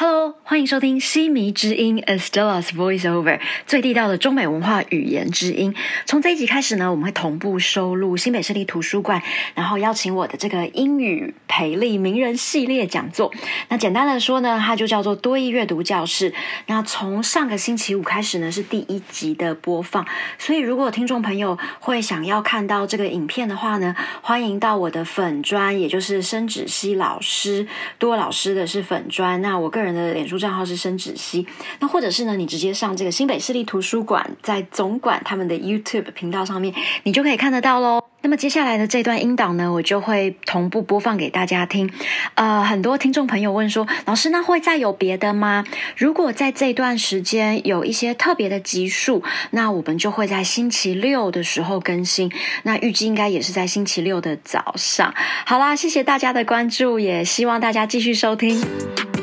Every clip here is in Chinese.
Hello，欢迎收听西迷之音 Estella's Voiceover，最地道的中美文化语言之音。从这一集开始呢，我们会同步收录新北市立图书馆，然后邀请我的这个英语培力名人系列讲座。那简单的说呢，它就叫做多益阅读教室。那从上个星期五开始呢，是第一集的播放。所以如果听众朋友会想要看到这个影片的话呢，欢迎到我的粉砖，也就是申芷熙老师多老师的是粉砖。那我个人。人的脸书账号是申芷熙，那或者是呢，你直接上这个新北市立图书馆在总馆他们的 YouTube 频道上面，你就可以看得到喽。那么接下来的这段音档呢，我就会同步播放给大家听。呃，很多听众朋友问说，老师，那会再有别的吗？如果在这段时间有一些特别的集数，那我们就会在星期六的时候更新。那预计应该也是在星期六的早上。好啦，谢谢大家的关注，也希望大家继续收听。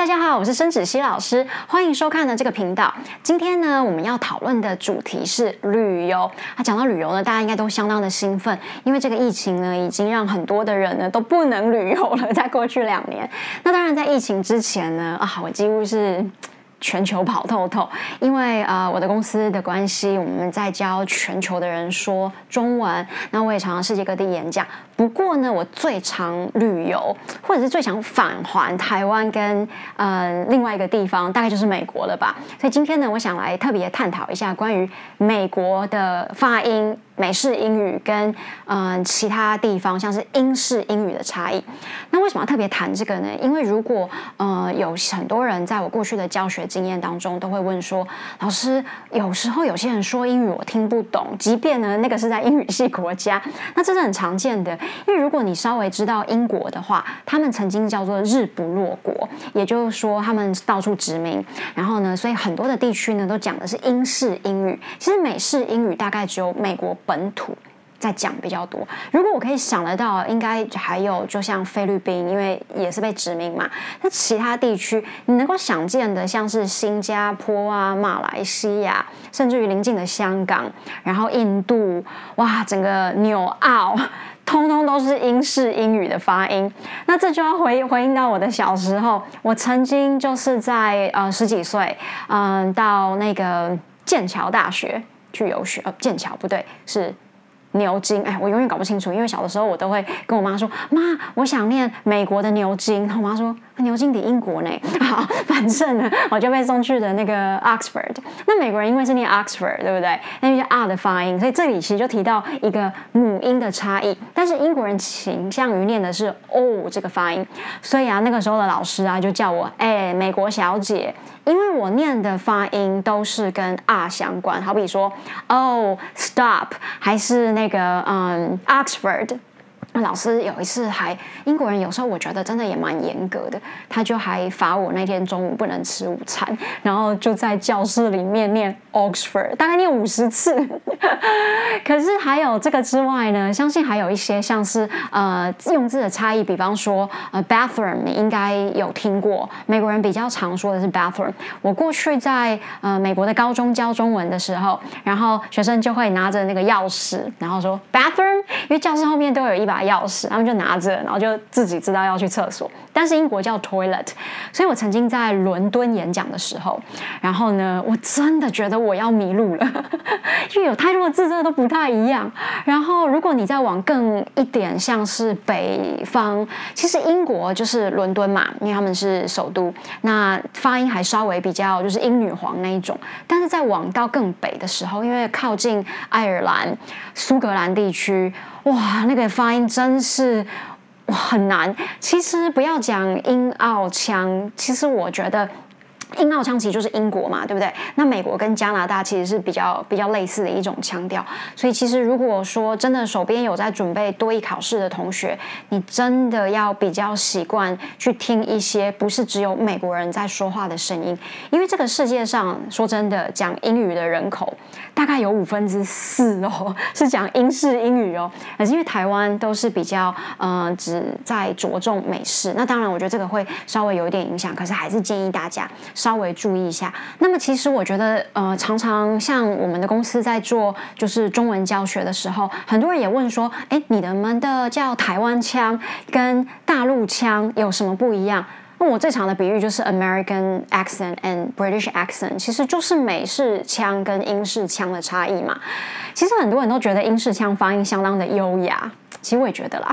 大家好，我是申芷熙老师，欢迎收看呢这个频道。今天呢，我们要讨论的主题是旅游。啊，讲到旅游呢，大家应该都相当的兴奋，因为这个疫情呢，已经让很多的人呢都不能旅游了。在过去两年，那当然在疫情之前呢，啊，我几乎是。全球跑透透，因为呃我的公司的关系，我们在教全球的人说中文。那我也常常世界各地演讲。不过呢，我最常旅游，或者是最想返还台湾跟呃另外一个地方，大概就是美国了吧。所以今天呢，我想来特别探讨一下关于美国的发音。美式英语跟嗯其他地方像是英式英语的差异，那为什么要特别谈这个呢？因为如果呃有很多人在我过去的教学经验当中都会问说，老师有时候有些人说英语我听不懂，即便呢那个是在英语系国家，那这是很常见的。因为如果你稍微知道英国的话，他们曾经叫做日不落国，也就是说他们到处殖民，然后呢，所以很多的地区呢都讲的是英式英语。其实美式英语大概只有美国。本土在讲比较多。如果我可以想得到，应该还有就像菲律宾，因为也是被殖民嘛。那其他地区你能够想见的，像是新加坡啊、马来西亚，甚至于邻近的香港，然后印度，哇，整个纽澳，通通都是英式英语的发音。那这就要回回应到我的小时候，我曾经就是在呃十几岁，嗯，到那个剑桥大学。去游学，呃，剑桥不对，是牛津。哎，我永远搞不清楚，因为小的时候我都会跟我妈说：“妈，我想念美国的牛津。”然后我妈说。牛津比英国呢，好，反正呢，我就被送去了那个 Oxford。那美国人因为是念 Oxford，对不对？那就是 R 的发音，所以这里其实就提到一个母音的差异。但是英国人倾向于念的是 O 这个发音，所以啊，那个时候的老师啊就叫我哎，美国小姐，因为我念的发音都是跟 R 相关，好比说 Oh stop，还是那个嗯 Oxford。那老师有一次还英国人有时候我觉得真的也蛮严格的，他就还罚我那天中午不能吃午餐，然后就在教室里面念 Oxford，大概念五十次。可是还有这个之外呢，相信还有一些像是呃用字的差异，比方说呃 bathroom 你应该有听过，美国人比较常说的是 bathroom。我过去在呃美国的高中教中文的时候，然后学生就会拿着那个钥匙，然后说 bathroom，因为教室后面都有一把。钥匙，他们就拿着，然后就自己知道要去厕所。但是英国叫 toilet，所以我曾经在伦敦演讲的时候，然后呢，我真的觉得我要迷路了，因为有太多的字真的都不太一样。然后如果你再往更一点，像是北方，其实英国就是伦敦嘛，因为他们是首都，那发音还稍微比较就是英女皇那一种。但是在往到更北的时候，因为靠近爱尔兰、苏格兰地区。哇，那个发音真是很难。其实不要讲英澳腔，其实我觉得。英澳腔其实就是英国嘛，对不对？那美国跟加拿大其实是比较比较类似的一种腔调，所以其实如果说真的手边有在准备多艺考试的同学，你真的要比较习惯去听一些不是只有美国人在说话的声音，因为这个世界上说真的讲英语的人口大概有五分之四哦是讲英式英语哦，可是因为台湾都是比较呃只在着重美式，那当然我觉得这个会稍微有一点影响，可是还是建议大家。稍微注意一下。那么其实我觉得，呃，常常像我们的公司在做就是中文教学的时候，很多人也问说，哎，你的们的叫台湾腔跟大陆腔有什么不一样？那我最常的比喻就是 American accent and British accent，其实就是美式腔跟英式腔的差异嘛。其实很多人都觉得英式腔发音相当的优雅。其实我也觉得啦，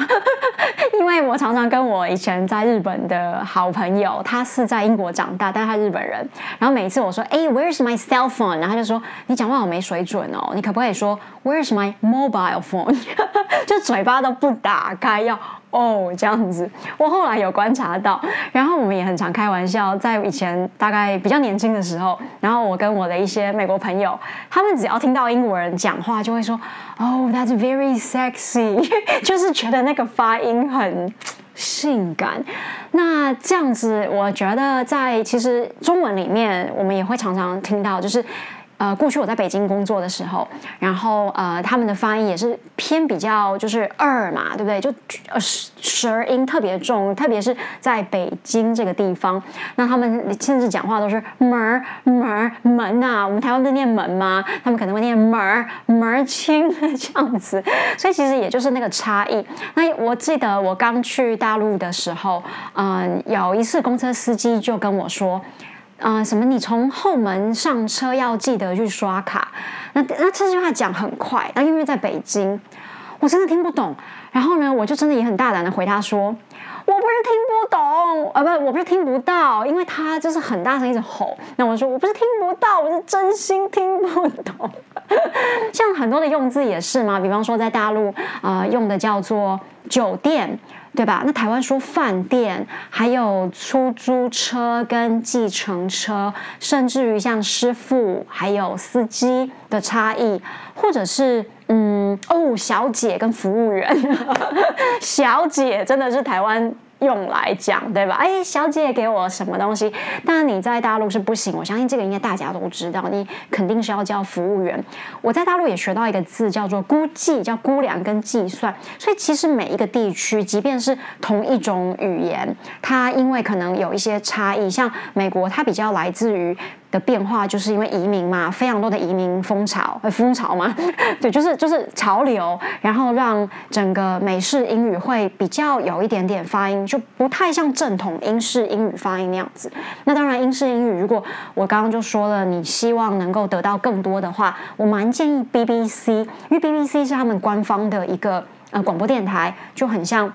因为我常常跟我以前在日本的好朋友，他是在英国长大，但他日本人。然后每次我说，哎，Where's my cell phone？然后他就说，你讲话好没水准哦，你可不可以说 Where's my mobile phone？就嘴巴都不打开，要哦这样子。我后来有观察到，然后我们也很常开玩笑，在以前大概比较年轻的时候，然后我跟我的一些美国朋友，他们只要听到英国人讲话，就会说，哦，That's very sexy。就是觉得那个发音很性感，那这样子，我觉得在其实中文里面，我们也会常常听到，就是。呃，过去我在北京工作的时候，然后呃，他们的发音也是偏比较就是二嘛，对不对？就呃舌音特别重，特别是在北京这个地方，那他们甚至讲话都是门儿门儿门啊，我们台湾不是念门吗？他们可能会念门儿门儿清这样子，所以其实也就是那个差异。那我记得我刚去大陆的时候，嗯，有一次公车司机就跟我说。啊，什么？你从后门上车要记得去刷卡。那那这句话讲很快，那因为在北京，我真的听不懂。然后呢，我就真的也很大胆的回答说，我不是听不懂，啊不，我不是听不到，因为他就是很大声一直吼。那我说我不是听不到，我是真心听不懂。像很多的用字也是嘛，比方说在大陆啊用的叫做酒店。对吧？那台湾说饭店，还有出租车跟计程车，甚至于像师傅还有司机的差异，或者是嗯哦，小姐跟服务员，小姐真的是台湾。用来讲，对吧？哎，小姐给我什么东西？但你在大陆是不行，我相信这个应该大家都知道，你肯定是要叫服务员。我在大陆也学到一个字叫做估计，叫估量跟计算。所以其实每一个地区，即便是同一种语言，它因为可能有一些差异，像美国，它比较来自于。的变化就是因为移民嘛，非常多的移民风潮，呃，风潮嘛，对，就是就是潮流，然后让整个美式英语会比较有一点点发音，就不太像正统英式英语发音那样子。那当然，英式英语如果我刚刚就说了，你希望能够得到更多的话，我蛮建议 BBC，因为 BBC 是他们官方的一个呃广播电台，就很像。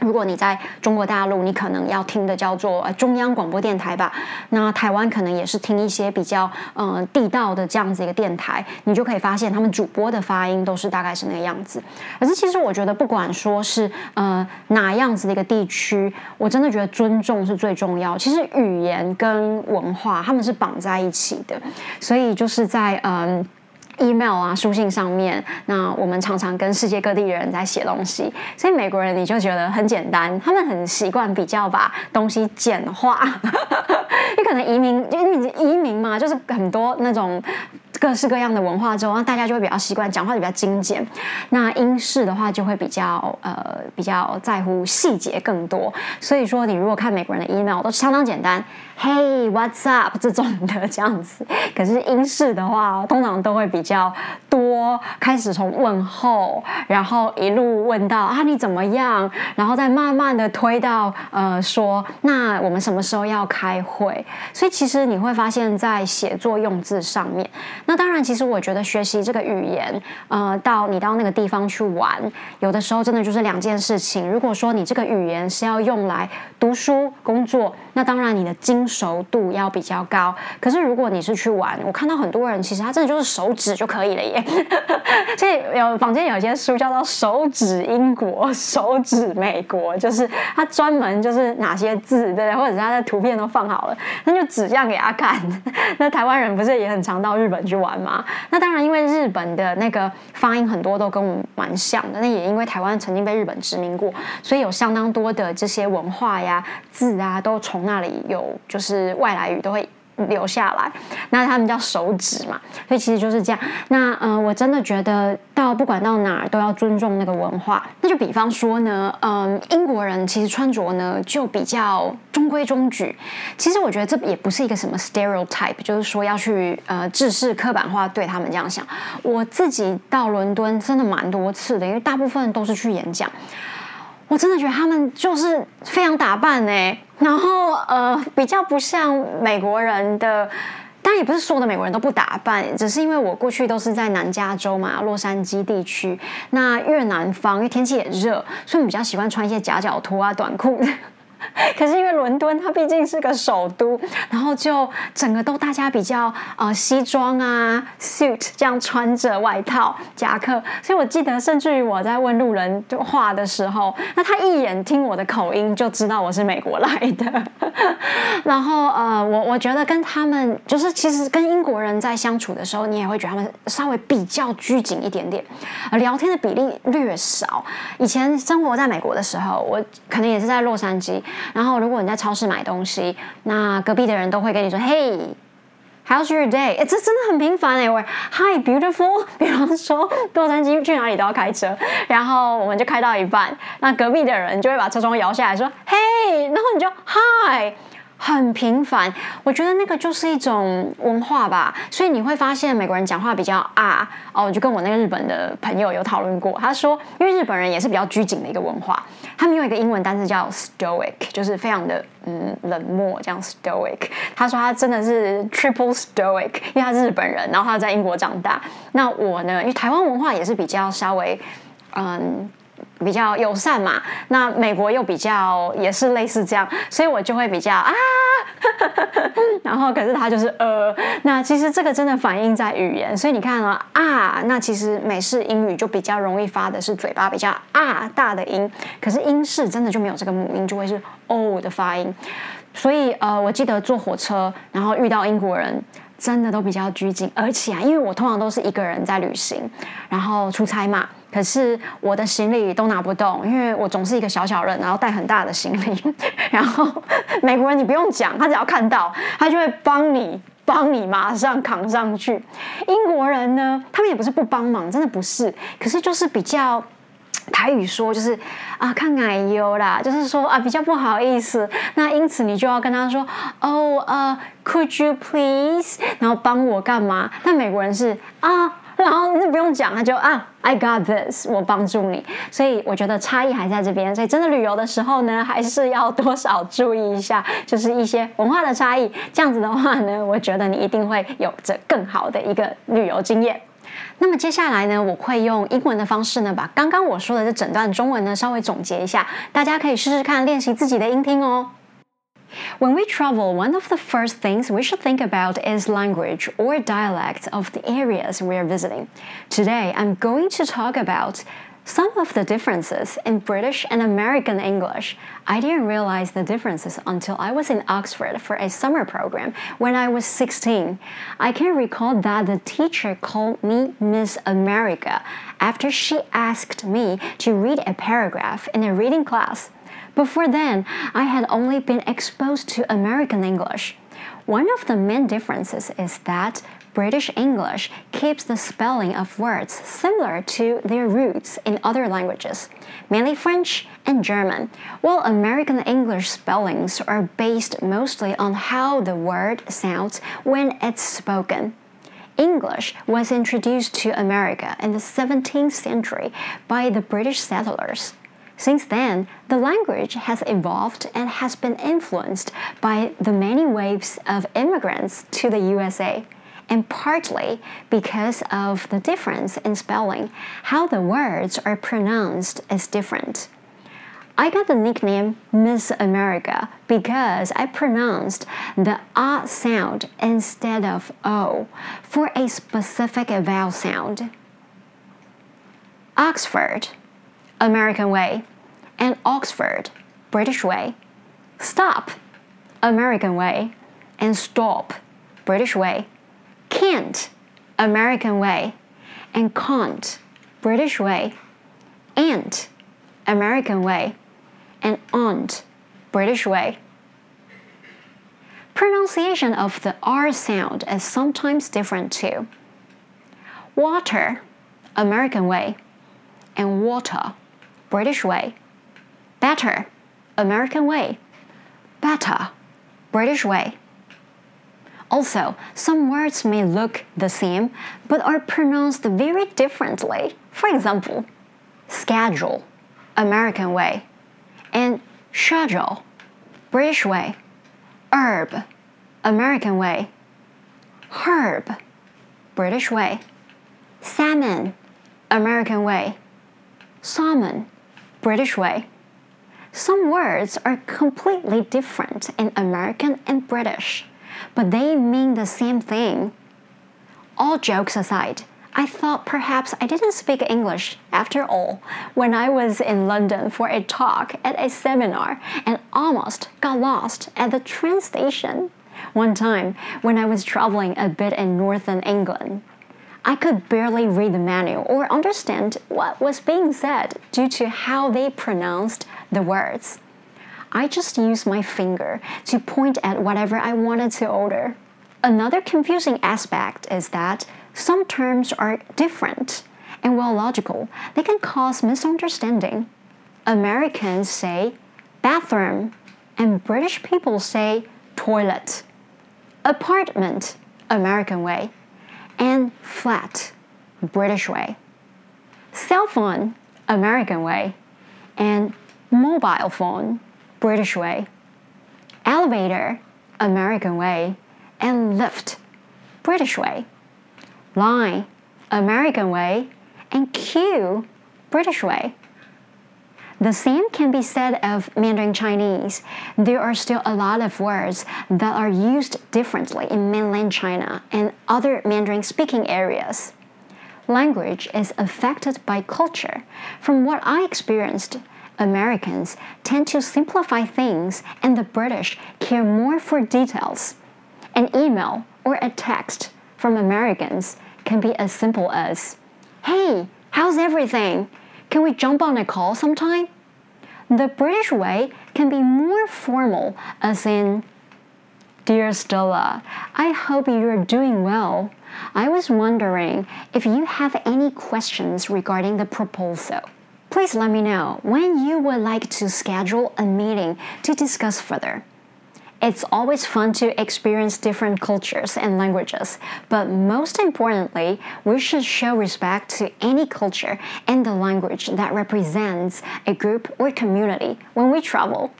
如果你在中国大陆，你可能要听的叫做中央广播电台吧。那台湾可能也是听一些比较嗯地道的这样子一个电台，你就可以发现他们主播的发音都是大概是那个样子。可是其实我觉得，不管说是呃哪样子的一个地区，我真的觉得尊重是最重要。其实语言跟文化他们是绑在一起的，所以就是在嗯。Email 啊，书信上面，那我们常常跟世界各地人在写东西，所以美国人你就觉得很简单，他们很习惯比较把东西简化，你可能移民，因为移民嘛，就是很多那种。各式各样的文化之后，那大家就会比较习惯讲话比较精简。那英式的话就会比较呃比较在乎细节更多。所以说，你如果看美国人的 email 都相当简单，Hey what's up 这种的这样子。可是英式的话，通常都会比较多，开始从问候，然后一路问到啊你怎么样，然后再慢慢的推到呃说那我们什么时候要开会。所以其实你会发现在写作用字上面，那。当然，其实我觉得学习这个语言，呃，到你到那个地方去玩，有的时候真的就是两件事情。如果说你这个语言是要用来读书、工作，那当然你的精熟度要比较高。可是如果你是去玩，我看到很多人其实他真的就是手指就可以了耶。所以有坊间有一些书叫做《手指英国》《手指美国》，就是他专门就是哪些字，对？或者是他的图片都放好了，那就指这样给他看。那台湾人不是也很常到日本去？玩吗？那当然，因为日本的那个发音很多都跟我们蛮像的。那也因为台湾曾经被日本殖民过，所以有相当多的这些文化呀、字啊，都从那里有就是外来语都会留下来。那他们叫手指嘛，所以其实就是这样。那呃，我真的觉得到不管到哪儿都要尊重那个文化。那就比方说呢，嗯，英国人其实穿着呢就比较中规中矩。其实我觉得这也不是一个什么 stereotype，就是说要去呃制式刻板化对他们这样想。我自己到伦敦真的蛮多次的，因为大部分都是去演讲。我真的觉得他们就是非常打扮呢，然后呃比较不像美国人的，当然也不是所有的美国人都不打扮，只是因为我过去都是在南加州嘛，洛杉矶地区，那越南方因为天气也热，所以我们比较喜欢穿一些夹脚拖啊、短裤。可是因为伦敦它毕竟是个首都，然后就整个都大家比较呃西装啊 suit 这样穿着外套夹克，所以我记得甚至于我在问路人话的时候，那他一眼听我的口音就知道我是美国来的。然后呃我我觉得跟他们就是其实跟英国人在相处的时候，你也会觉得他们稍微比较拘谨一点点，聊天的比例略少。以前生活在美国的时候，我可能也是在洛杉矶。然后，如果你在超市买东西，那隔壁的人都会跟你说：“Hey，how's your day？” 哎，这真的很频繁哎！我 “Hi beautiful”，比方说洛杉矶去哪里都要开车，然后我们就开到一半，那隔壁的人就会把车窗摇下来说：“Hey”，然后你就 “Hi”。很平凡，我觉得那个就是一种文化吧。所以你会发现美国人讲话比较啊哦，我就跟我那个日本的朋友有讨论过，他说，因为日本人也是比较拘谨的一个文化，他们用一个英文单词叫 stoic，就是非常的嗯冷漠这样 stoic。他说他真的是 triple stoic，因为他是日本人，然后他在英国长大。那我呢，因为台湾文化也是比较稍微嗯。比较友善嘛，那美国又比较也是类似这样，所以我就会比较啊，然后可是他就是呃，那其实这个真的反映在语言，所以你看啊啊，那其实美式英语就比较容易发的是嘴巴比较啊大的音，可是英式真的就没有这个母音，就会是哦的发音，所以呃，我记得坐火车然后遇到英国人。真的都比较拘谨，而且啊，因为我通常都是一个人在旅行，然后出差嘛，可是我的行李都拿不动，因为我总是一个小小人，然后带很大的行李。然后美国人你不用讲，他只要看到，他就会帮你，帮你马上扛上去。英国人呢，他们也不是不帮忙，真的不是，可是就是比较。台语说就是啊，看矮优啦，就是说啊，比较不好意思。那因此你就要跟他说，哦，呃，Could you please？然后帮我干嘛？那美国人是啊，然后那不用讲，他就啊，I got this，我帮助你。所以我觉得差异还在这边。所以真的旅游的时候呢，还是要多少注意一下，就是一些文化的差异。这样子的话呢，我觉得你一定会有着更好的一个旅游经验。那么接下来呢，我会用英文的方式呢，把刚刚我说的这整段中文呢稍微总结一下，大家可以试试看练习自己的音听哦。When we travel, one of the first things we should think about is language or dialect of the areas we are visiting. Today, I'm going to talk about some of the differences in British and American English. I didn't realize the differences until I was in Oxford for a summer program when I was 16. I can recall that the teacher called me Miss America after she asked me to read a paragraph in a reading class. Before then, I had only been exposed to American English. One of the main differences is that British English keeps the spelling of words similar to their roots in other languages, mainly French and German, while American English spellings are based mostly on how the word sounds when it's spoken. English was introduced to America in the 17th century by the British settlers. Since then, the language has evolved and has been influenced by the many waves of immigrants to the USA and partly because of the difference in spelling, how the words are pronounced is different. I got the nickname Miss America because I pronounced the ah sound instead of o for a specific vowel sound. Oxford, American way, and Oxford, British way. Stop, American way, and stop, British way can't, American way, and can't, British way, ain't, American way, and aren't, British way. Pronunciation of the R sound is sometimes different too. Water, American way, and water, British way. Better, American way. Better, British way. Also, some words may look the same but are pronounced very differently. For example, schedule, American way, and schedule, British way, herb, American way, herb, British way, salmon, American way, salmon, British way. Some words are completely different in American and British, but they mean the same thing. All jokes aside, I thought perhaps I didn't speak English after all when I was in London for a talk at a seminar and almost got lost at the train station. One time, when I was traveling a bit in northern England, I could barely read the menu or understand what was being said due to how they pronounced the words. I just used my finger to point at whatever I wanted to order. Another confusing aspect is that some terms are different, and while logical, they can cause misunderstanding. Americans say bathroom, and British people say toilet. Apartment, American way, and flat, British way. Cell phone, American way, and mobile phone, British way. Elevator, American way, and lift, British way. Line, American way, and queue, British way. The same can be said of Mandarin Chinese. There are still a lot of words that are used differently in mainland China and other Mandarin speaking areas. Language is affected by culture. From what I experienced, Americans tend to simplify things and the British care more for details. An email or a text from Americans can be as simple as, Hey, how's everything? Can we jump on a call sometime? The British way can be more formal, as in, Dear Stella, I hope you're doing well. I was wondering if you have any questions regarding the proposal. Please let me know when you would like to schedule a meeting to discuss further. It's always fun to experience different cultures and languages, but most importantly, we should show respect to any culture and the language that represents a group or community when we travel.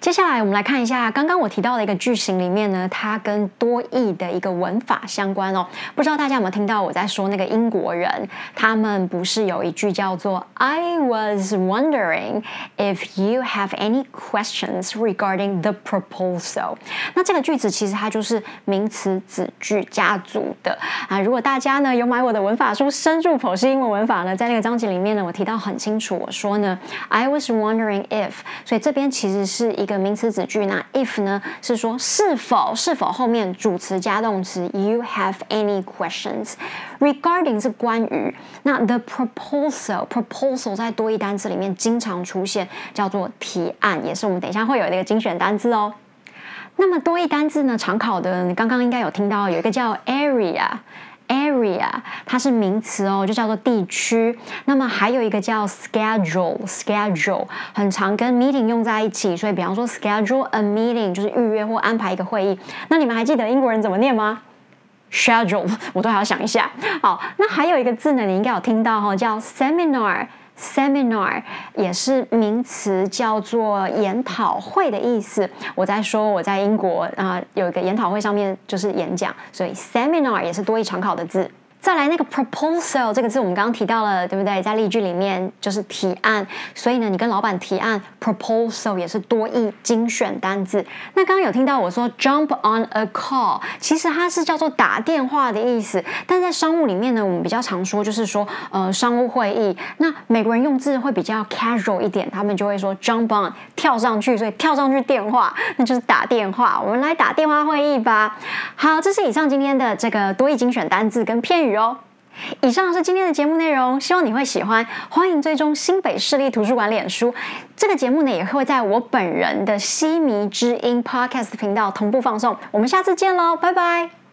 接下来我们来看一下刚刚我提到的一个句型里面呢，它跟多义的一个文法相关哦。不知道大家有没有听到我在说那个英国人，他们不是有一句叫做 "I was wondering if you have any questions regarding the proposal"？那这个句子其实它就是名词子句家族的啊。如果大家呢有买我的文法书《深入剖析英文文法》呢，在那个章节里面呢，我提到很清楚，我说呢 "I was wondering if"，所以这边其实是是一个名词子句。那 if 呢是说是否是否后面主词加动词。You have any questions regarding 是关于。那 the proposal proposal 在多义单词里面经常出现，叫做提案，也是我们等一下会有的一个精选单词哦。那么多义单词呢，常考的，你刚刚应该有听到有一个叫 area。Area 它是名词哦，就叫做地区。那么还有一个叫 schedule，schedule 很常跟 meeting 用在一起，所以比方说 schedule a meeting 就是预约或安排一个会议。那你们还记得英国人怎么念吗？schedule 我都还要想一下。好，那还有一个字呢，你应该有听到哈，叫 seminar。Seminar 也是名词，叫做研讨会的意思。我在说我在英国啊，有一个研讨会上面就是演讲，所以 Seminar 也是多义常考的字。再来那个 proposal 这个字，我们刚刚提到了，对不对？在例句里面就是提案，所以呢，你跟老板提案 proposal 也是多义精选单字。那刚刚有听到我说 jump on a call，其实它是叫做打电话的意思，但在商务里面呢，我们比较常说就是说呃商务会议。那美国人用字会比较 casual 一点，他们就会说 jump on 跳上去，所以跳上去电话那就是打电话。我们来打电话会议吧。好，这是以上今天的这个多义精选单字跟片哦。以上是今天的节目内容，希望你会喜欢。欢迎追踪新北市立图书馆脸书，这个节目呢也会在我本人的西迷之音 Podcast 频道同步放送。我们下次见喽，拜拜。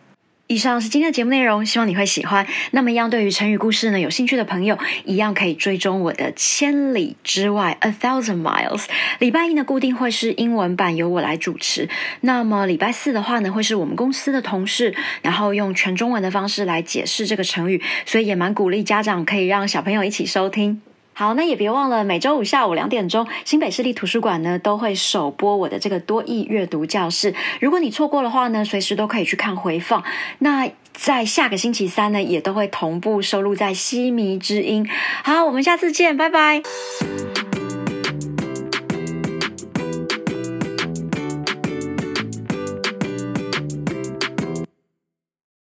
以上是今天的节目内容，希望你会喜欢。那么，一样对于成语故事呢有兴趣的朋友，一样可以追踪我的千里之外 A Thousand Miles。礼拜一呢固定会是英文版，由我来主持。那么礼拜四的话呢，会是我们公司的同事，然后用全中文的方式来解释这个成语。所以也蛮鼓励家长可以让小朋友一起收听。好，那也别忘了每周五下午两点钟，新北市立图书馆呢都会首播我的这个多益阅读教室。如果你错过的话呢，随时都可以去看回放。那在下个星期三呢，也都会同步收录在西迷之音。好，我们下次见，拜拜。